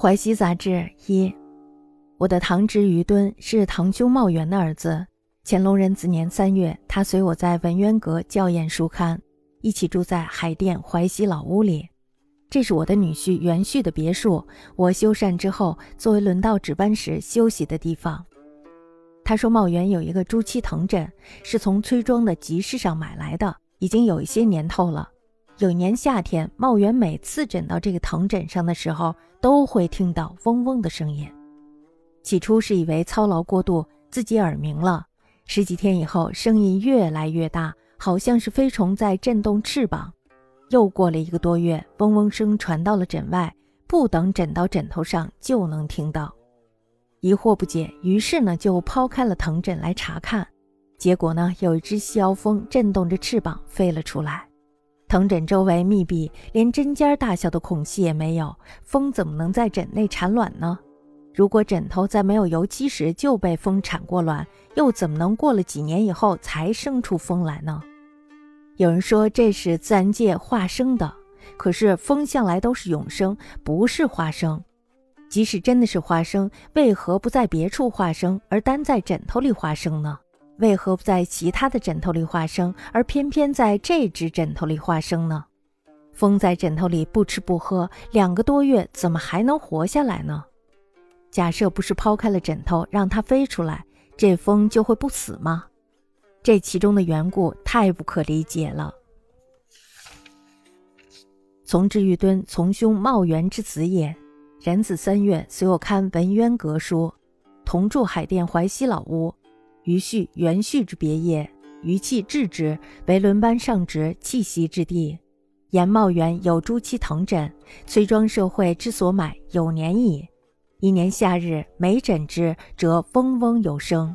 淮西杂志一，我的堂侄于敦是堂兄茂元的儿子。乾隆壬子年三月，他随我在文渊阁校验书刊，一起住在海淀淮西老屋里。这是我的女婿元旭的别墅，我修缮之后作为轮到值班时休息的地方。他说茂元有一个朱漆藤枕，是从崔庄的集市上买来的，已经有一些年头了。有一年夏天，茂元每次枕到这个藤枕上的时候，都会听到嗡嗡的声音。起初是以为操劳过度，自己耳鸣了。十几天以后，声音越来越大，好像是飞虫在震动翅膀。又过了一个多月，嗡嗡声传到了枕外，不等枕到枕头上就能听到。疑惑不解，于是呢就抛开了藤枕来查看。结果呢，有一只细腰蜂震动着翅膀飞了出来。藤枕周围密闭，连针尖大小的孔隙也没有，蜂怎么能在枕内产卵呢？如果枕头在没有油漆时就被蜂产过卵，又怎么能过了几年以后才生出蜂来呢？有人说这是自然界化生的，可是蜂向来都是永生，不是化生。即使真的是化生，为何不在别处化生，而单在枕头里化生呢？为何不在其他的枕头里化生，而偏偏在这只枕头里化生呢？风在枕头里不吃不喝两个多月，怎么还能活下来呢？假设不是抛开了枕头让它飞出来，这风就会不死吗？这其中的缘故太不可理解了。从至玉敦从兄茂元之子也，壬子三月随我看文渊阁书，同住海淀淮西老屋。余绪元绪之别业，余气治之为轮班上职气息之地。严茂元有朱漆藤枕，崔庄社会之所买有年矣。一年夏日，每枕之，则嗡嗡有声，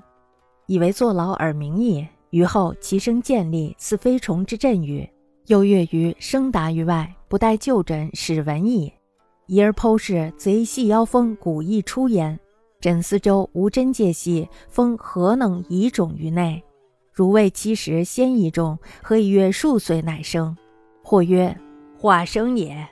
以为坐牢耳鸣也。余后其声渐厉，似飞虫之振语。又跃于声达于外，不待就诊，始闻矣。疑而剖视，贼细腰风古意出焉。枕四周无针界隙，风何能移种于内？如未七时先移种，何以月数岁乃生？或曰化生也。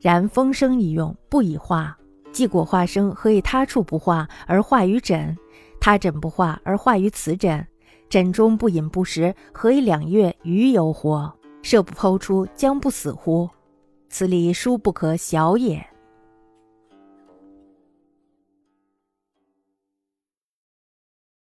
然风生以用，不以化。既果化生，何以他处不化而化于枕？他枕不化而化于此枕？枕中不饮不食，何以两月余有活？设不剖出，将不死乎？此理殊不可小也。